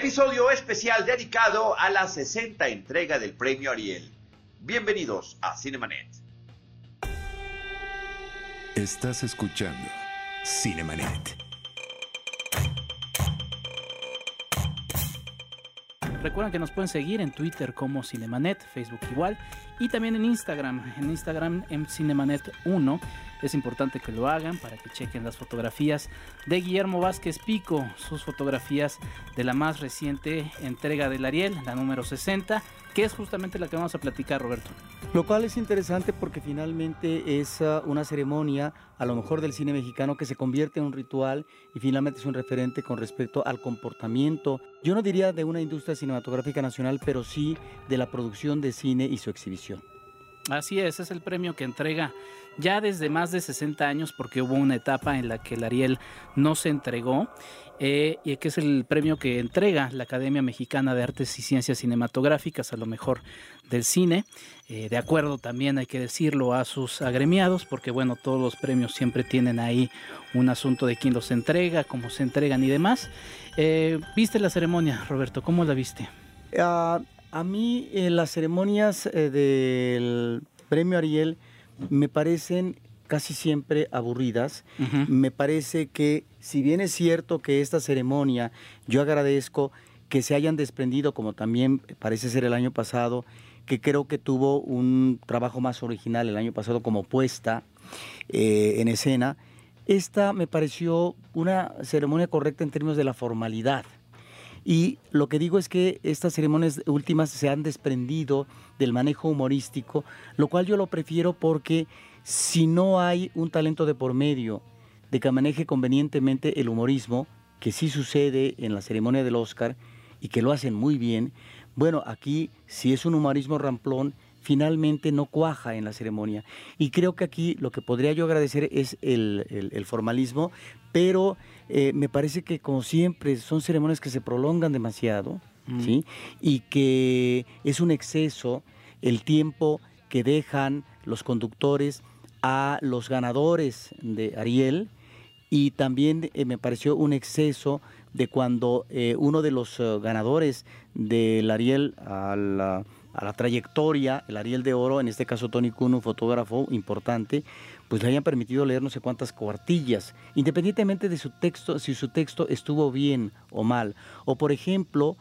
Episodio especial dedicado a la 60 entrega del premio Ariel. Bienvenidos a Cinemanet. Estás escuchando Cinemanet. Recuerden que nos pueden seguir en Twitter como Cinemanet, Facebook igual, y también en Instagram, en Instagram en Cinemanet1. Es importante que lo hagan para que chequen las fotografías de Guillermo Vázquez Pico, sus fotografías de la más reciente entrega del Ariel, la número 60, que es justamente la que vamos a platicar, Roberto. Lo cual es interesante porque finalmente es uh, una ceremonia, a lo mejor del cine mexicano, que se convierte en un ritual y finalmente es un referente con respecto al comportamiento, yo no diría de una industria cinematográfica nacional, pero sí de la producción de cine y su exhibición. Así es, es el premio que entrega ya desde más de 60 años, porque hubo una etapa en la que el Ariel no se entregó, eh, y que es el premio que entrega la Academia Mexicana de Artes y Ciencias Cinematográficas a lo mejor del cine, eh, de acuerdo también hay que decirlo a sus agremiados, porque bueno, todos los premios siempre tienen ahí un asunto de quién los entrega, cómo se entregan y demás. Eh, ¿Viste la ceremonia, Roberto? ¿Cómo la viste? Ah, a mí las ceremonias del premio Ariel me parecen casi siempre aburridas. Me parece que si bien es cierto que esta ceremonia, yo agradezco que se hayan desprendido, como también parece ser el año pasado, que creo que tuvo un trabajo más original el año pasado como puesta eh, en escena, esta me pareció una ceremonia correcta en términos de la formalidad. Y lo que digo es que estas ceremonias últimas se han desprendido del manejo humorístico, lo cual yo lo prefiero porque si no hay un talento de por medio de que maneje convenientemente el humorismo, que sí sucede en la ceremonia del Oscar y que lo hacen muy bien, bueno, aquí si es un humorismo ramplón, finalmente no cuaja en la ceremonia. Y creo que aquí lo que podría yo agradecer es el, formalismo, pero eh, me parece que como siempre son ceremonias que se prolongan demasiado, mm. ¿sí? Y que es un exceso el tiempo que dejan los conductores a los ganadores de Ariel y también eh, me pareció un exceso de cuando eh, uno de los ganadores del Ariel a la a la trayectoria, el Ariel de Oro, en este caso Tony Kuhn, un fotógrafo importante, pues le hayan permitido leer no sé cuántas cuartillas, independientemente de su texto, si su texto estuvo bien o mal. O por ejemplo,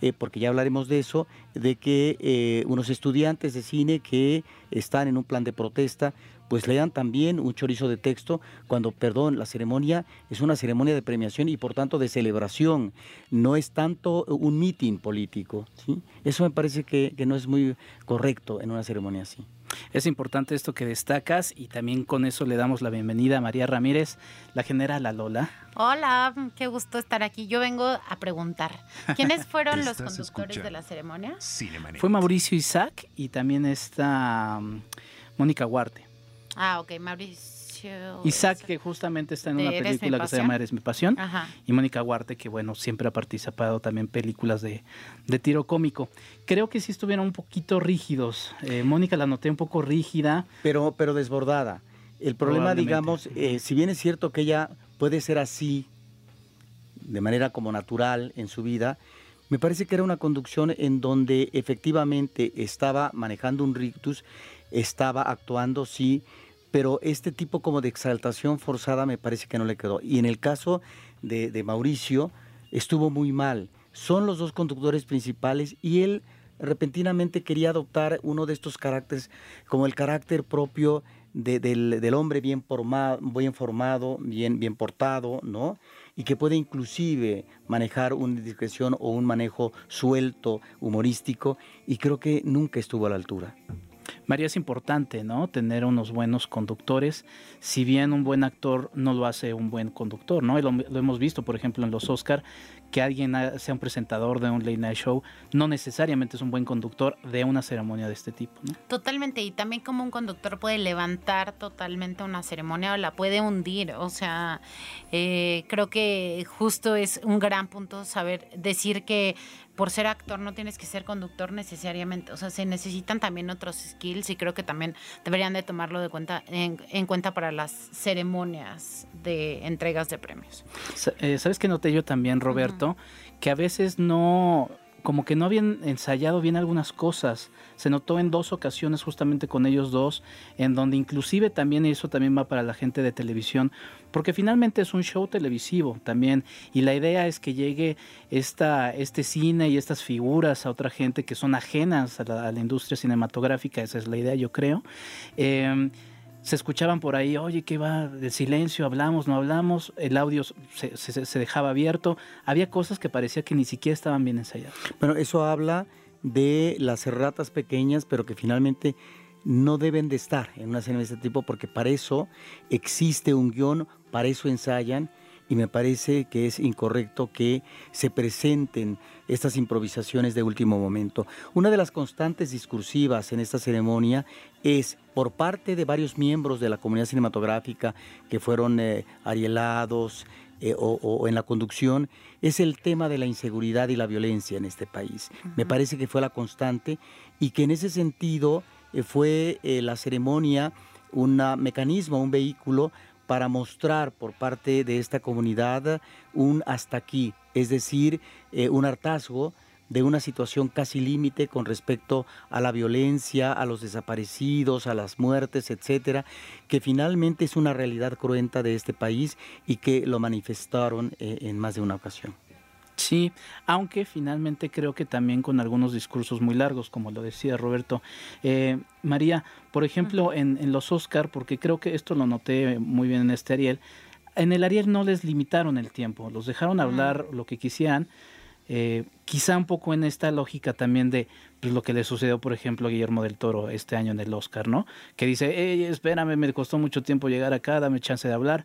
eh, porque ya hablaremos de eso, de que eh, unos estudiantes de cine que están en un plan de protesta, pues lean también un chorizo de texto cuando, perdón, la ceremonia es una ceremonia de premiación y por tanto de celebración, no es tanto un mitin político. Eso me parece que, no es muy correcto en una ceremonia así. Es importante esto que destacas y también con eso le damos la bienvenida a María Ramírez, la general Lola. Hola, qué gusto estar aquí. Yo vengo a preguntar, ¿quiénes fueron los conductores de la ceremonia? Fue Mauricio Isaac y también está um, Mónica Huarte. Ah, ok, Mauricio. Isaac, que justamente está en una película que se llama Eres mi pasión. Y Mónica Huarte, que bueno, siempre ha participado también en películas de, tiro cómico. Creo que sí estuvieron un poquito rígidos. Eh, Mónica la noté un poco rígida. Pero, pero desbordada. El problema, digamos, eh, si bien es cierto que ella puede ser así, de manera como natural en su vida, me parece que era una conducción en donde efectivamente estaba manejando un rictus, estaba actuando, sí, pero este tipo como de exaltación forzada me parece que no le quedó. Y en el caso de, Mauricio, estuvo muy mal. Son los dos conductores principales y él repentinamente quería adoptar uno de estos caracteres como el carácter propio del, hombre bien formado, bien formado, bien, bien portado, ¿no? Y que puede inclusive manejar una discreción o un manejo suelto, humorístico, y creo que nunca estuvo a la altura. María, es importante, ¿no? Tener unos buenos conductores. Si bien un buen actor no lo hace un buen conductor, ¿no? Lo, lo hemos visto, por ejemplo, en los Oscar, que alguien sea un presentador de un late night show no necesariamente es un buen conductor de una ceremonia de este tipo. ¿no? Totalmente, y también como un conductor puede levantar totalmente una ceremonia o la puede hundir. O sea, eh, creo que justo es un gran punto saber decir que por ser actor no tienes que ser conductor necesariamente. O sea, se necesitan también otros skills y creo que también deberían de tomarlo de cuenta en, cuenta para las ceremonias de entregas de premios. Eh, ¿Sabes qué noté yo también, Roberto? que a veces no, como que no habían ensayado bien algunas cosas. Se notó en dos ocasiones justamente con ellos dos, en donde inclusive también eso también va para la gente de televisión, porque finalmente es un show televisivo también y la idea es que llegue esta, este cine y estas figuras a otra gente que son ajenas a la, industria cinematográfica, esa es la idea yo creo. Em, se escuchaban por ahí, oye, ¿qué va? De silencio, hablamos, no hablamos, el audio se, se, dejaba abierto, había cosas que parecía que ni siquiera estaban bien ensayadas. Bueno, eso habla de las erratas pequeñas, pero que finalmente no deben de estar en una escena de este tipo, porque para eso existe un guion, para eso ensayan, y me parece que es incorrecto que se presenten estas improvisaciones de último momento. Una de las constantes discursivas en esta ceremonia es por parte de varios miembros de la comunidad cinematográfica que fueron eh, arielados eh, o, en la conducción, es el tema de la inseguridad y la violencia en este país. Me parece que fue la constante y que en ese sentido eh, fue la ceremonia un mecanismo, un vehículo para mostrar por parte de esta comunidad un hasta aquí, es decir, eh, un hartazgo de una situación casi límite con respecto a la violencia, a los desaparecidos, a las muertes, etcétera, que finalmente es una realidad cruenta de este país y que lo manifestaron eh, en más de una ocasión. Sí, aunque finalmente creo que también con algunos discursos muy largos, como lo decía Roberto. Eh, María, por ejemplo, en, los Oscar, porque creo que esto lo noté muy bien en este Ariel, en el Ariel no les limitaron el tiempo, los dejaron hablar lo que quisieran. Eh, quizá un poco en esta lógica también de pues, lo que le sucedió, por ejemplo, a Guillermo del Toro este año en el Oscar, ¿no? Que dice, espérame, me costó mucho tiempo llegar acá, dame chance de hablar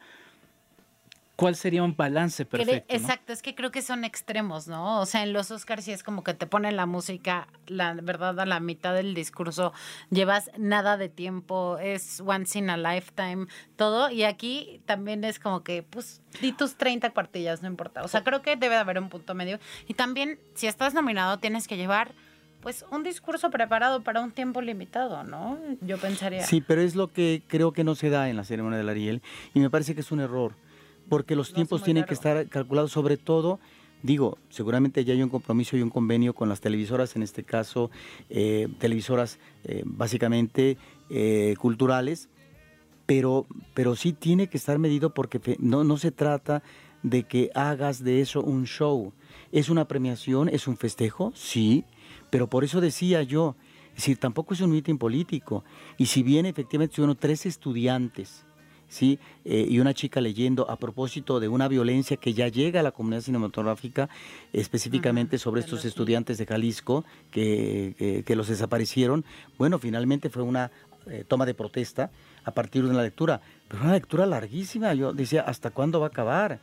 cuál sería un balance perfecto. Exacto, es que creo que son extremos, ¿no? O sea, en los Oscars sí es como que te ponen la música, la verdad, a la mitad del discurso, llevas nada de tiempo, es once in a lifetime, todo, y aquí también es como que, pues, di tus 30 cuartillas, no importa. O sea, creo que debe de haber un punto medio. Y también, si estás nominado, tienes que llevar pues un discurso preparado para un tiempo limitado, ¿no? Yo pensaría. Sí, pero es lo que creo que no se da en la ceremonia del Ariel y me parece que es un error porque los tiempos tienen que estar calculados sobre todo digo, seguramente ya hay un compromiso y un convenio con las televisoras, en este caso eh, televisoras eh, básicamente eh, culturales, pero, pero sí tiene que estar medido porque no, no se trata de que hagas de eso un show. ¿Es una premiación? ¿Es un festejo? Sí, pero por eso decía yo, es decir, tampoco es un meeting político. Y si bien efectivamente tuvieron tres estudiantes, ¿sí? Eh, y una chica leyendo a propósito de una violencia que ya llega a la comunidad cinematográfica, específicamente sobre estos estudiantes de Jalisco que, que, los desaparecieron. Bueno, finalmente fue una eh, toma de protesta a partir de una lectura, pero una lectura larguísima. Yo decía, ¿hasta cuándo va a acabar?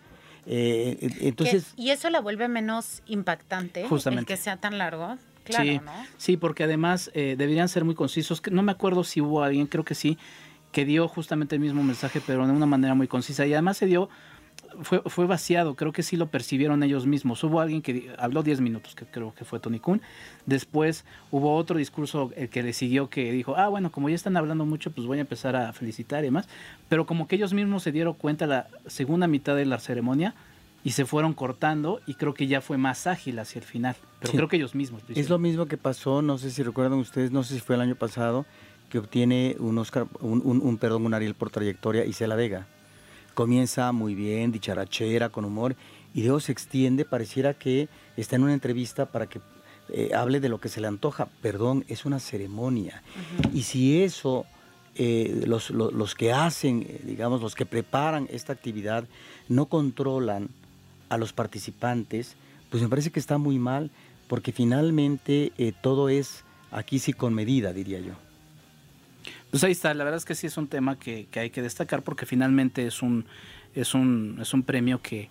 Eh, entonces, y eso la vuelve menos impactante, justamente. el que sea tan largo. Claro, sí, ¿no? sí, porque además deberían ser muy concisos. No me acuerdo si hubo alguien, creo que sí, que dio justamente el mismo mensaje, pero de una manera muy concisa. Y además se dio, fue, fue vaciado, creo que sí lo percibieron ellos mismos. Hubo alguien que habló 10 minutos, que creo que fue Tony Kuhn. Después hubo otro discurso el que le siguió que dijo, ah, bueno, como ya están hablando mucho, pues voy a empezar a felicitar y demás. Pero como que ellos mismos se dieron cuenta la segunda mitad de la ceremonia y se fueron cortando y creo que ya fue más ágil hacia el final. Pero creo que ellos mismos. Es lo mismo que pasó, no sé si recuerdan ustedes, no sé si fue el año pasado, que obtiene un Oscar, un, perdón, un Ariel por trayectoria, y se la Vega. Comienza muy bien, dicharachera, con humor, y luego se extiende, pareciera que está en una entrevista para que eh, hable de lo que se le antoja. Perdón, es una ceremonia. Y si eso, eh, los, los, que hacen, eh, digamos, los que preparan esta actividad, no controlan a los participantes, pues me parece que está muy mal, porque finalmente todo es aquí sí con medida, diría yo. Pues ahí está, la verdad es que sí es un tema que, hay que destacar porque finalmente es un, es un, es un premio que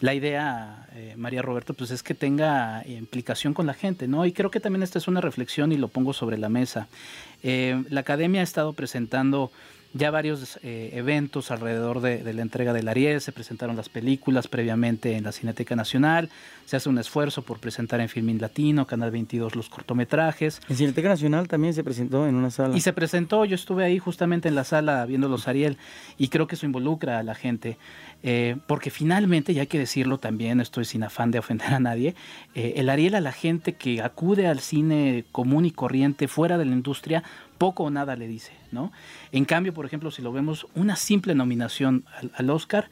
la idea, eh, María Roberto, pues es que tenga implicación con la gente, ¿no? Y creo que también esta es una reflexión y lo pongo sobre la mesa. Eh, la academia ha estado presentando ya varios eh, eventos alrededor de, la entrega del Ariel, se presentaron las películas previamente en la Cineteca Nacional, se hace un esfuerzo por presentar en Filmin Latino, Canal 22 los cortometrajes. En Cineteca Nacional también se presentó en una sala. Y se presentó, yo estuve ahí justamente en la sala viendo los Ariel y creo que eso involucra a la gente, eh, porque finalmente, y hay que decirlo también, estoy sin afán de ofender a nadie, eh, el Ariel a la gente que acude al cine común y corriente fuera de la industria, poco o nada le dice, ¿no? En cambio, por ejemplo, si lo vemos, una simple nominación al, Oscar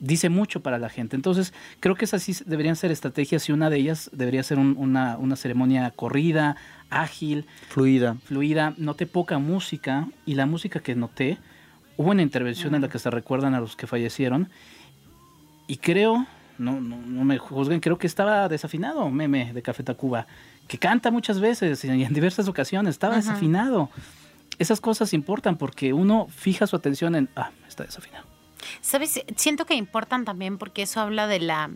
dice mucho para la gente. Entonces, creo que esas sí deberían ser estrategias y una de ellas debería ser una, una, ceremonia corrida, ágil. Fluida. Fluida. Noté poca música y la música que noté, hubo una intervención en la que se recuerdan a los que fallecieron y creo, no, no, no me juzguen, creo que estaba desafinado, meme de Café Tacuba que canta muchas veces y en diversas ocasiones, estaba desafinado. Esas cosas importan porque uno fija su atención en, ah, está desafinado. Sabes, siento que importan también porque eso habla de la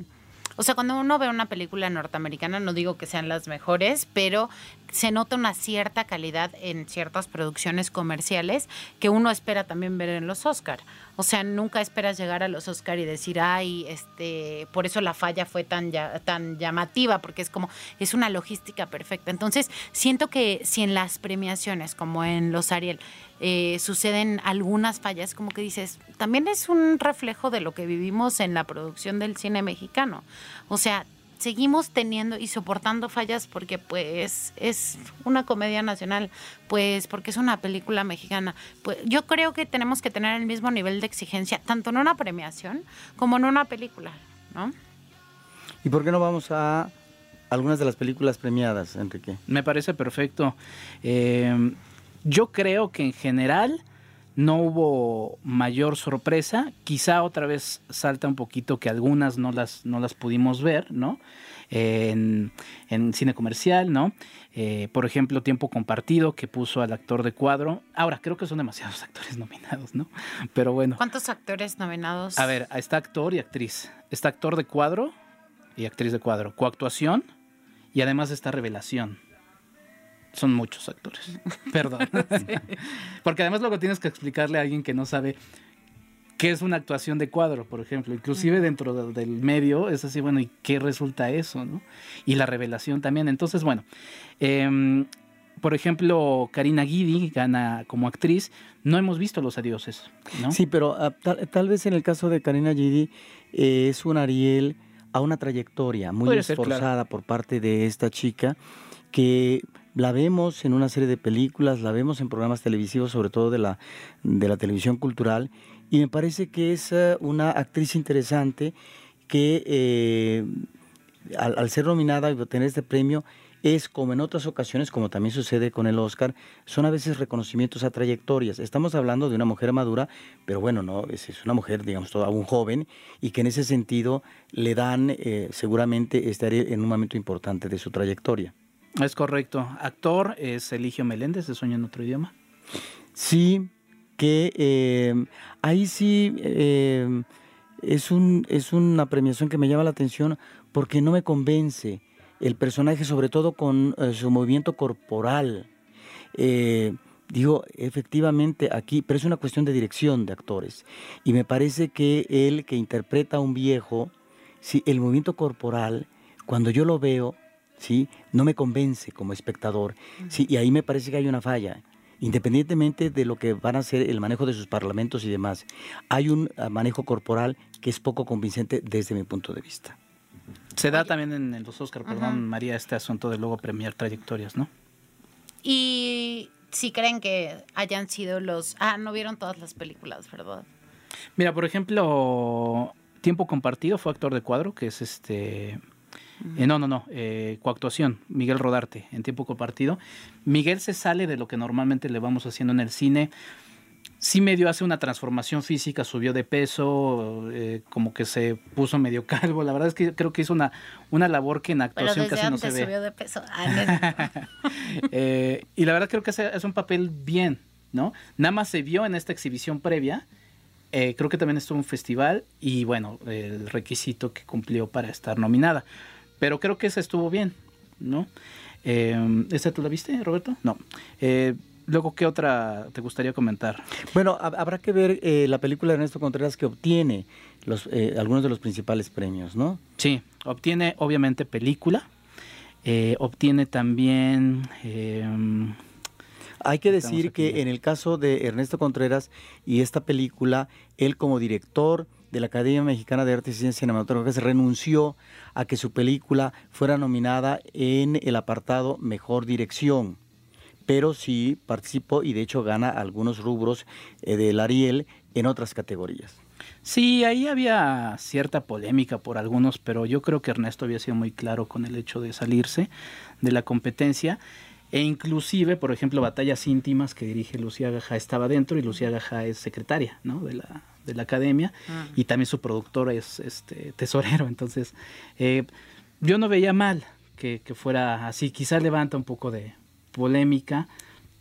o sea, cuando uno ve una película norteamericana, no digo que sean las mejores, pero se nota una cierta calidad en ciertas producciones comerciales que uno espera también ver en los Oscar. O sea, nunca esperas llegar a los Oscar y decir, ay, este, por eso la falla fue tan, tan llamativa, porque es como, es una logística perfecta. Entonces, siento que si en las premiaciones, como en los Ariel, eh, suceden algunas fallas, como que dices, también es un reflejo de lo que vivimos en la producción del cine mexicano. O sea, seguimos teniendo y soportando fallas porque pues es una comedia nacional, pues porque es una película mexicana. Pues yo creo que tenemos que tener el mismo nivel de exigencia tanto en una premiación como en una película, ¿no? ¿Y por qué no vamos a algunas de las películas premiadas, Enrique? Me parece perfecto. Eh, yo creo que en general no hubo mayor sorpresa. Quizá otra vez salta un poquito que algunas no las, no las pudimos ver, ¿no? En, cine comercial, ¿no? Eh, por ejemplo, Tiempo Compartido, que puso al actor de cuadro. Ahora, creo que son demasiados actores nominados, ¿no? Pero bueno. ¿Cuántos actores nominados? A ver, está actor y actriz. Está actor de cuadro y actriz de cuadro. Coactuación y además está revelación son muchos actores. Perdón. Porque además luego tienes que explicarle a alguien que no sabe qué es una actuación de cuadro, por ejemplo. Inclusive dentro del medio es así, bueno, ¿y qué resulta eso? ¿no? Y la revelación también. Entonces, bueno, em, por ejemplo, Karina Guidi gana como actriz. No hemos visto Los Adioses, ¿no? Sí, pero ah, tal, vez en el caso de Karina Guidi eh, es un Ariel a una trayectoria muy esforzada por parte de esta chica que la vemos en una serie de películas, la vemos en programas televisivos, sobre todo de la, de la televisión cultural, y me parece que es eh, una actriz interesante que eh, al, ser nominada y obtener este premio es como en otras ocasiones, como también sucede con el Oscar, son a veces reconocimientos a trayectorias. Estamos hablando de una mujer madura, pero bueno, no es, una mujer, digamos, toda un joven y que en ese sentido le dan, eh, seguramente estaría en un momento importante de su trayectoria. Es correcto. Actor es Eligio Meléndez de Sueño en otro idioma. Sí, que eh, ahí sí eh, es, un, es una premiación que me llama la atención porque no me convence el personaje, sobre todo con eh, su movimiento corporal. digo, efectivamente aquí, pero es una cuestión de dirección de actores. Y me parece que él que interpreta a un viejo, sí, el movimiento corporal, cuando yo lo veo, ¿sí? No me convence como espectador, ¿sí? Y ahí me parece que hay una falla. Independientemente de lo que van a ser el manejo de sus parlamentos y demás, hay un ah, manejo corporal que es poco convincente desde mi punto de vista. Se da también en, los Oscar, perdón, María, este asunto de luego premiar trayectorias, ¿no? Y si creen que hayan sido los... Ah, no vieron todas las películas, ¿verdad? Mira, por ejemplo, Tiempo Compartido fue actor de cuadro, que es este eh, no, no, no, eh, coactuación, Miguel Rodarte, en tiempo compartido. Miguel se sale de lo que normalmente le vamos haciendo en el cine. Sí medio hace una transformación física, subió de peso, eh, como que se puso medio calvo. La verdad es que creo que hizo una, una labor que en actuación casi no se ve. subió de peso. Eh, y la verdad creo que es un papel bien, ¿no? Nada más se vio en esta exhibición previa. creo que también estuvo en un festival y bueno, el requisito que cumplió para estar nominada. Pero creo que esa estuvo bien, ¿no? Eh, ¿Esta tú la viste, Roberto? No. Eh, Luego, ¿qué otra te gustaría comentar? Bueno, habrá que ver eh, la película de Ernesto Contreras que obtiene los, eh, algunos de los principales premios, ¿no? Sí, obtiene obviamente película, eh, obtiene también... Hay que decir que en el caso de Ernesto Contreras y esta película, él como director de la Academia Mexicana de Artes y Ciencias Cinematográficas renunció a que su película fuera nominada en el apartado Mejor Dirección pero sí participó y de hecho gana algunos rubros eh, del Ariel en otras categorías. Sí, ahí había cierta polémica por algunos, pero yo creo que Ernesto había sido muy claro con el hecho de salirse de la competencia. E inclusive, por ejemplo, Batallas íntimas que dirige Lucía Gaja estaba dentro y Lucía Gaja es secretaria ¿no? de, la, de la academia ah. y también su productor es este tesorero. Entonces, eh, yo no veía mal que, que, fuera así. Quizá levanta un poco de, polémica,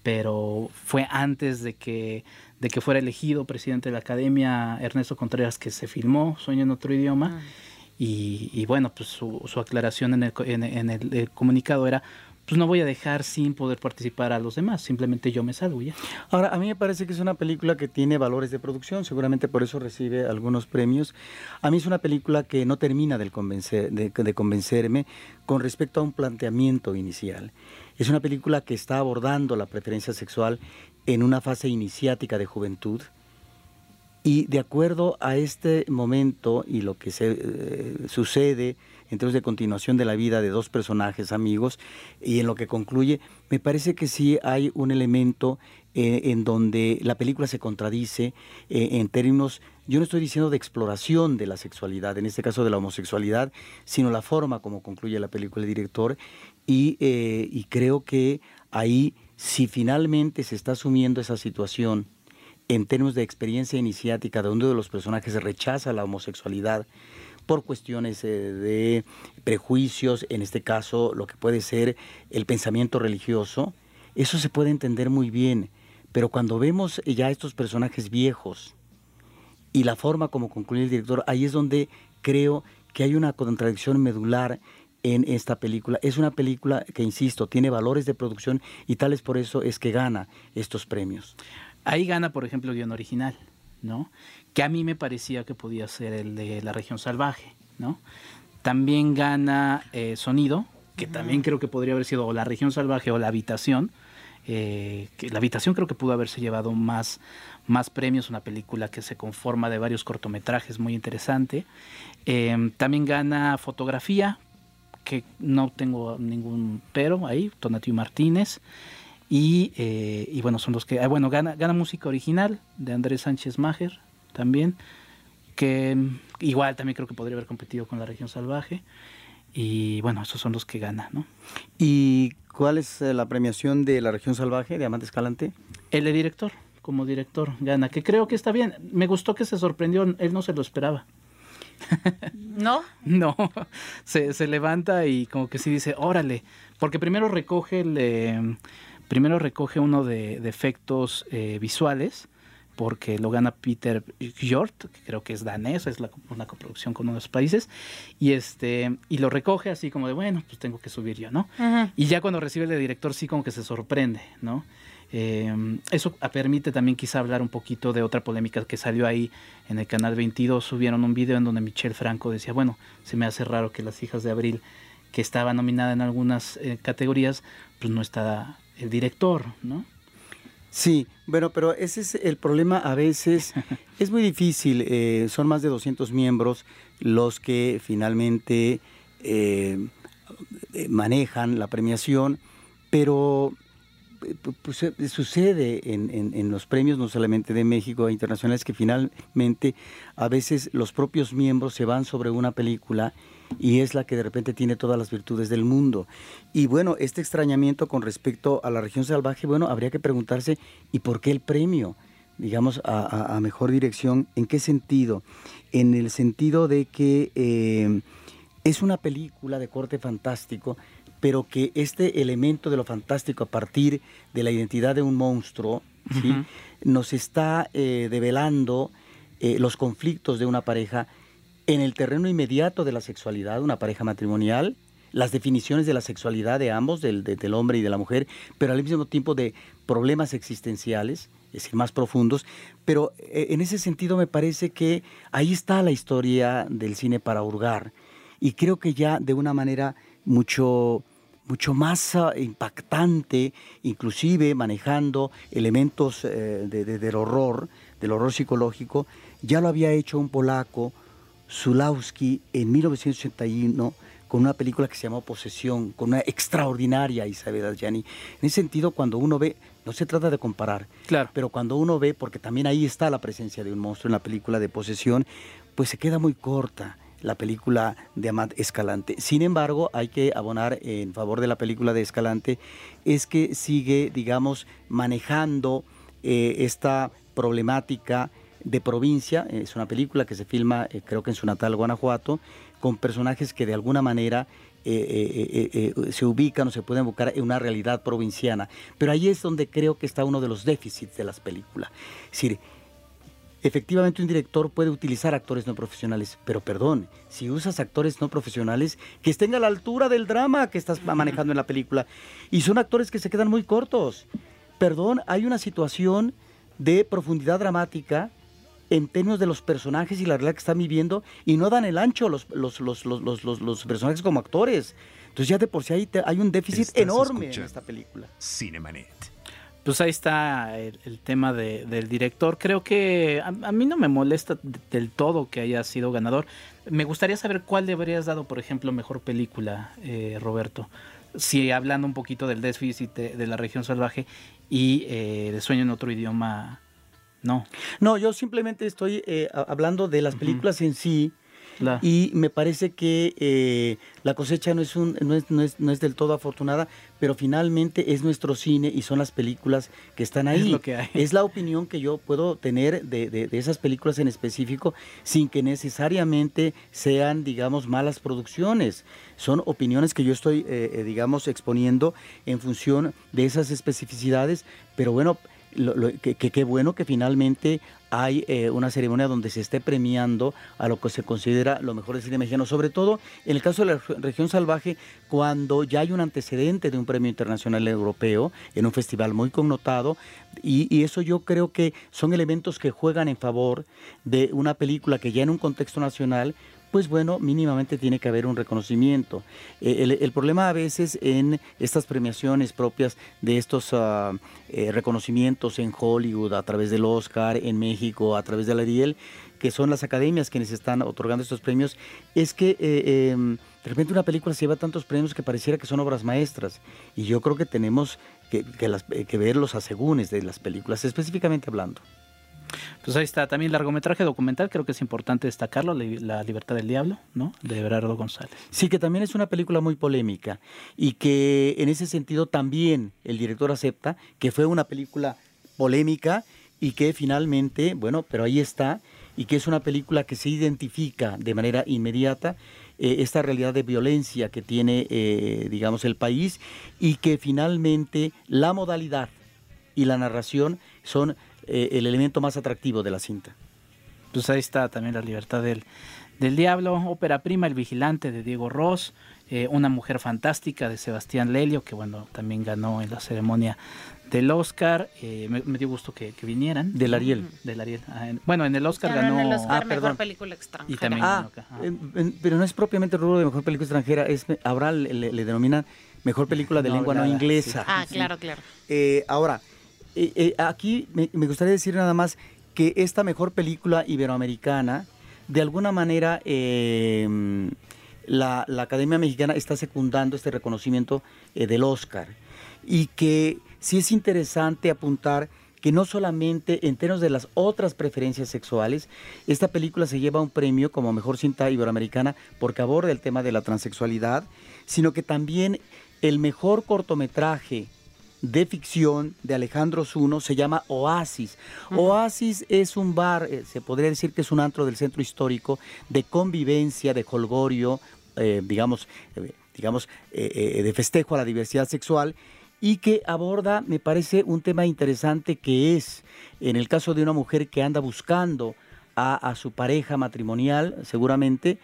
pero fue antes de que, de que fuera elegido presidente de la Academia Ernesto Contreras que se filmó Sueño en otro idioma. Ah. Y, bueno, pues su, su aclaración en el, en, el, comunicado era, pues no voy a dejar sin poder participar a los demás, simplemente yo me salgo ya. Ahora, a mí me parece que es una película que tiene valores de producción, seguramente por eso recibe algunos premios. A mí es una película que no termina de, convencer, de convencerme con respecto a un planteamiento inicial. Es una película que está abordando la preferencia sexual en una fase iniciática de juventud. Y de acuerdo a este momento y lo que se, eh, sucede en términos de continuación de la vida de dos personajes amigos y en lo que concluye, me parece que sí hay un elemento eh, en donde la película se contradice eh, en términos, yo no estoy diciendo de exploración de la sexualidad, en este caso de la homosexualidad, sino la forma como concluye la película el director eh, y, creo que ahí, si finalmente se está asumiendo esa situación en términos de experiencia iniciática, de uno de los personajes rechaza la homosexualidad por cuestiones eh, de prejuicios, en este caso lo que puede ser el pensamiento religioso, eso se puede entender muy bien, pero cuando vemos ya estos personajes viejos y la forma como concluye el director, ahí es donde creo que hay una contradicción medular en esta película. Es una película que, insisto, tiene valores de producción y tal es por eso es que gana estos premios. Ahí gana, por ejemplo, guion original, ¿no? Que a mí me parecía que podía ser el de La región salvaje, ¿no? También gana eh, sonido, que también creo que podría haber sido o La región salvaje o La habitación. Eh, que la habitación creo que pudo haberse llevado más, más premios, una película que se conforma de varios cortometrajes muy interesante. Eh, también gana fotografía, que no tengo ningún pero ahí, Tonatio Martínez. Y, eh, y, bueno, son los que. Ah, bueno, gana, gana música original de Andrés Sánchez Mager también, que igual también creo que podría haber competido con la región salvaje. Y bueno, esos son los que gana, ¿no? ¿Y cuál es eh, la premiación de la región salvaje de Amante Escalante? El de director, como director gana, que creo que está bien. Me gustó que se sorprendió, él no se lo esperaba. ¿No? no, se, levanta y como que sí dice, órale, porque primero recoge, el, primero recoge uno de, efectos eh, visuales, porque lo gana Peter Hjort, que creo que es danés, es una coproducción con unos países, y este y lo recoge así como de, bueno, pues tengo que subir yo, ¿no? Y ya cuando recibe el director sí como que se sorprende, ¿no? Eh, eso permite también quizá hablar un poquito de otra polémica que salió ahí en el canal 22. Subieron un video en donde Michelle Franco decía, bueno, se me hace raro que las hijas de Abril, que estaba nominada en algunas eh, categorías, pues no está el director, ¿no? Sí, bueno, pero ese es el problema a veces. es muy difícil, eh, son más de 200 miembros los que finalmente manejan la premiación, pero pues, eh, sucede en, en, los premios no solamente de México e internacionales que finalmente a veces los propios miembros se van sobre una película y es la que de repente tiene todas las virtudes del mundo. Y bueno, este extrañamiento con respecto a la región salvaje, bueno, habría que preguntarse, ¿y por qué el premio? digamos, a, mejor dirección, ¿en qué sentido? En el sentido de que eh, es una película de corte fantástico, pero que este elemento de lo fantástico a partir de la identidad de un monstruo nos está eh, develando eh, los conflictos de una pareja en el terreno inmediato de la sexualidad, una pareja matrimonial, las definiciones de la sexualidad de ambos, del, del hombre y de la mujer, pero al mismo tiempo de problemas existenciales, es decir, más profundos. Pero eh, en ese sentido me parece que ahí está la historia del cine para hurgar. Y creo que ya de una manera mucho mucho más uh, impactante, inclusive manejando elementos eh, de, de, del horror, del horror psicológico, ya lo había hecho un polaco, Zulawski, en 1981, con una película que se llamó Posesión, con una extraordinaria Isabel Adjani. En ese sentido, cuando uno ve, no se trata de comparar, claro. pero cuando uno ve, porque también ahí está la presencia de un monstruo en la película de Posesión, pues se queda muy corta la película de Amat Escalante. Sin embargo, hay que abonar en favor de la película de Escalante, es que sigue, digamos, manejando eh, esta problemática de provincia. Es una película que se filma, eh, creo que en su natal Guanajuato, con personajes que de alguna manera eh, eh, eh, se ubican o se pueden buscar en una realidad provinciana. Pero ahí es donde creo que está uno de los déficits de las películas. Es decir, efectivamente un director puede utilizar actores no profesionales, pero perdón, si usas actores no profesionales, que estén a la altura del drama que estás manejando en la película. Y son actores que se quedan muy cortos. Perdón, hay una situación de profundidad dramática en términos de los personajes y la realidad que están viviendo y no dan el ancho los, los, los, los, los, los personajes como actores. Entonces ya de por sí hay, hay un déficit Estás enorme en esta película. Cinemanet. Pues ahí está el, el tema de- del director. Creo que a, a mí no me molesta del todo que haya sido ganador. Me gustaría saber cuál le habrías dado, por ejemplo, mejor película, eh, Roberto. Si hablando un poquito del déficit de, de la región salvaje y eh, de sueño en otro idioma, no. No, yo simplemente estoy eh, hablando de las películas en sí La- y me parece que eh, la cosecha no es, un, no, es, no, es, no es del todo afortunada, pero finalmente es nuestro cine y son las películas que están ahí. Es lo que hay. Es la opinión que yo puedo tener de, de- de esas películas en específico sin que necesariamente sean, digamos, malas producciones. Son opiniones que yo estoy, eh, eh, digamos, exponiendo en función de esas especificidades, pero bueno, lo- lo- que, qué bueno que finalmente hay eh, una ceremonia donde se esté premiando a lo que se considera lo mejor del cine mexicano, sobre todo en el caso de la reg- región salvaje, cuando ya hay un antecedente de un premio internacional europeo en un festival muy connotado, y, y eso yo creo que son elementos que juegan en favor de una película que ya en un contexto nacional pues bueno, mínimamente tiene que haber un reconocimiento. Eh, el, problema a veces en estas premiaciones propias de estos ah, eh, reconocimientos en Hollywood, a través del Oscar, en México, a través de la Ariel, que son las academias quienes están otorgando estos premios, es que eh, em, de repente una película se lleva tantos premios que pareciera que son obras maestras. Y yo creo que tenemos que, que las- eh, que ver los asegúnes de las películas, específicamente hablando. Pues ahí está también largometraje documental, creo que es importante destacarlo, La, libertad del diablo, ¿no? De Berardo González. Sí, que también es una película muy polémica y que en ese sentido también el director acepta que fue una película polémica y que finalmente, bueno, pero ahí está, y que es una película que se identifica de manera inmediata eh, esta realidad de violencia que tiene, eh, digamos, el país y que finalmente la modalidad y la narración son eh, el elemento más atractivo de la cinta. Pues ahí está también La libertad del, del diablo, ópera prima El vigilante de Diego Ross, eh, Una mujer fantástica de Sebastián Lelio, que bueno, también ganó en la ceremonia del Oscar. Eh, me, me dio gusto que, que vinieran. Del Ariel. Del Ariel. Ah, en- bueno, en el Oscar Ganó en el Oscar ah, mejor perdón. película extranjera. Y también- Ah, acá, ah. en- pero no es propiamente el rubro de mejor película extranjera, es ahora le, le- le denominan mejor película de No lengua no inglesa. Ah, Sí. claro, claro. Eh, ahora, eh, eh, aquí me, gustaría decir nada más que esta mejor película iberoamericana, de alguna manera, eh, la, la Academia Mexicana está secundando este reconocimiento eh, del Oscar. Y que sí es interesante apuntar que no solamente en términos de las otras preferencias sexuales, esta película se lleva un premio como mejor cinta iberoamericana porque aborda el tema de la transexualidad, sino que también el mejor cortometraje de ficción de Alejandro Zuno se llama Oasis. Oasis es un bar, eh, se podría decir que es un antro del centro histórico de convivencia, de holgorio, eh, digamos, eh, digamos de festejo a la diversidad sexual y que aborda, me parece, un tema interesante que es, en el caso de una mujer que anda buscando a, a su pareja matrimonial, seguramente,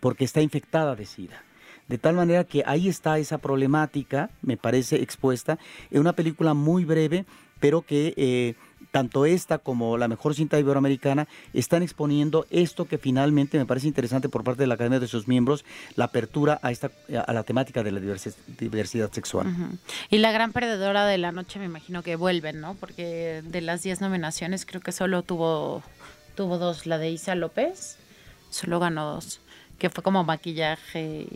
porque está infectada de SIDA. De tal manera que ahí está esa problemática, me parece expuesta, en una película muy breve, pero que eh, tanto esta como la mejor cinta iberoamericana están exponiendo esto que finalmente me parece interesante por parte de la Academia de sus miembros, la apertura a esta a la temática de la diversidad, sexual. Y la gran perdedora de la noche me imagino que vuelven, ¿no? Porque de las 10 nominaciones creo que solo tuvo tuvo dos, la de Isa López, solo ganó dos que fue como maquillaje.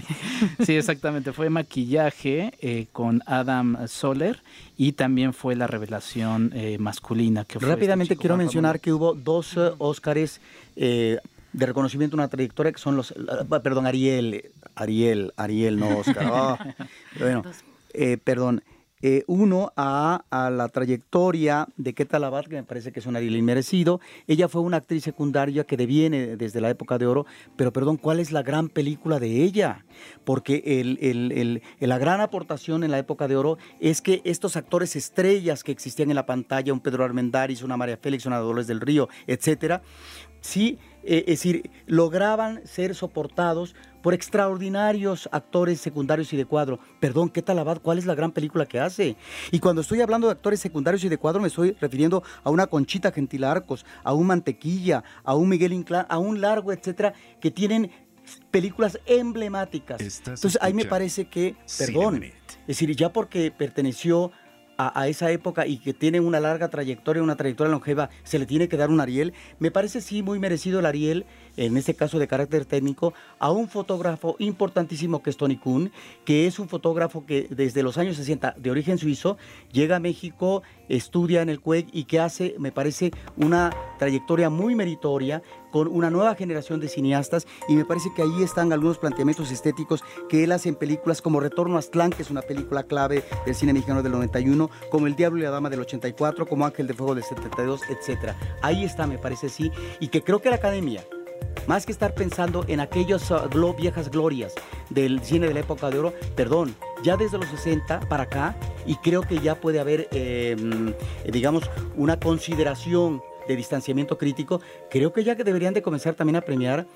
sí, exactamente, fue maquillaje eh, con Adam Soler y también fue la revelación eh, masculina. que fue este Rápidamente quiero mencionar que hubo dos uh, Óscares eh, de reconocimiento a una trayectoria que son los, perdón, Ariel, Ariel, Ariel, no Óscar. Ah, bueno, perdón. Eh, uno a, la trayectoria de Keta Labat, que me parece que es un Ariel inmerecido. Ella fue una actriz secundaria que deviene desde la época de oro, pero perdón, ¿cuál es la gran película de ella? Porque el, la gran aportación en la época de oro es que estos actores estrellas que existían en la pantalla, un Pedro Armendáriz, una María Félix, una Dolores del Río, etcétera, sí, eh, es decir, lograban ser soportados por extraordinarios actores secundarios y de cuadro. Perdón, ¿qué tal abad? ¿Cuál es la gran película que hace? Y cuando estoy hablando de actores secundarios y de cuadro, me estoy refiriendo a una Conchita Gentil Arcos, a un Mantequilla, a un Miguel Inclán, a un Largo, etcétera, que tienen películas emblemáticas. Entonces ahí me parece que, perdón, es decir, ya porque perteneció a, esa época y que tiene una larga trayectoria, una trayectoria longeva, se le tiene que dar un Ariel. Me parece sí muy merecido el Ariel en este caso de carácter técnico, a un fotógrafo importantísimo que es Tony Kuhn, que es un fotógrafo que desde los años 60, de origen suizo, llega a México, estudia en el CUEC y que hace, me parece, una trayectoria muy meritoria con una nueva generación de cineastas y me parece que ahí están algunos planteamientos estéticos que él hace en películas como Retorno a Aztlán, que es una película clave del cine mexicano del 91, como El Diablo y la Dama del 84, como Ángel de Fuego del 72, etc. Ahí está, me parece, sí, y que creo que la academia, más que estar pensando en aquellas uh, viejas glorias del cine de la época de oro, perdón, ya desde los 60 para acá, y creo que ya puede haber, em, digamos, una consideración de distanciamiento crítico, creo que ya que deberían de comenzar también a premiar,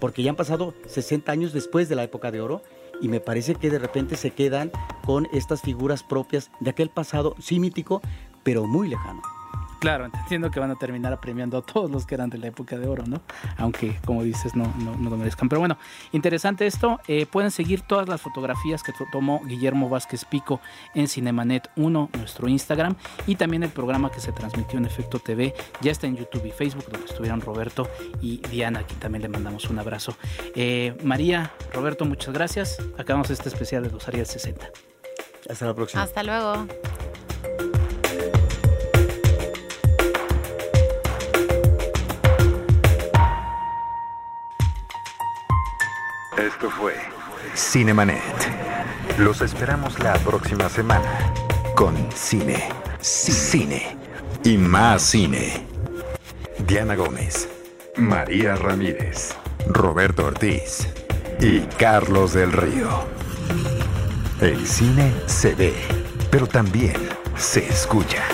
porque ya han pasado 60 años después de la época de oro, y me parece que de repente se quedan con estas figuras propias de aquel pasado sí mítico, pero muy lejano. Claro, entiendo que van a terminar premiando a todos los que eran de la época de oro, ¿no? Aunque, como dices, no, no, no lo merezcan. Pero bueno, interesante esto. Eh, pueden seguir todas las fotografías que tomó Guillermo Vázquez Pico en Cinemanet 1, nuestro Instagram, y también el programa que se transmitió en Efecto TV. Ya está en YouTube y Facebook, donde estuvieron Roberto y Diana, aquí también le mandamos un abrazo. Eh, María, Roberto, muchas gracias. Acabamos este especial de los Arias 60. Hasta la próxima. Hasta luego. Esto fue Cinemanet. Los esperamos la próxima semana con cine, cine y más cine. Diana Gómez, María Ramírez, Roberto Ortiz y Carlos del Río. El cine se ve, pero también se escucha.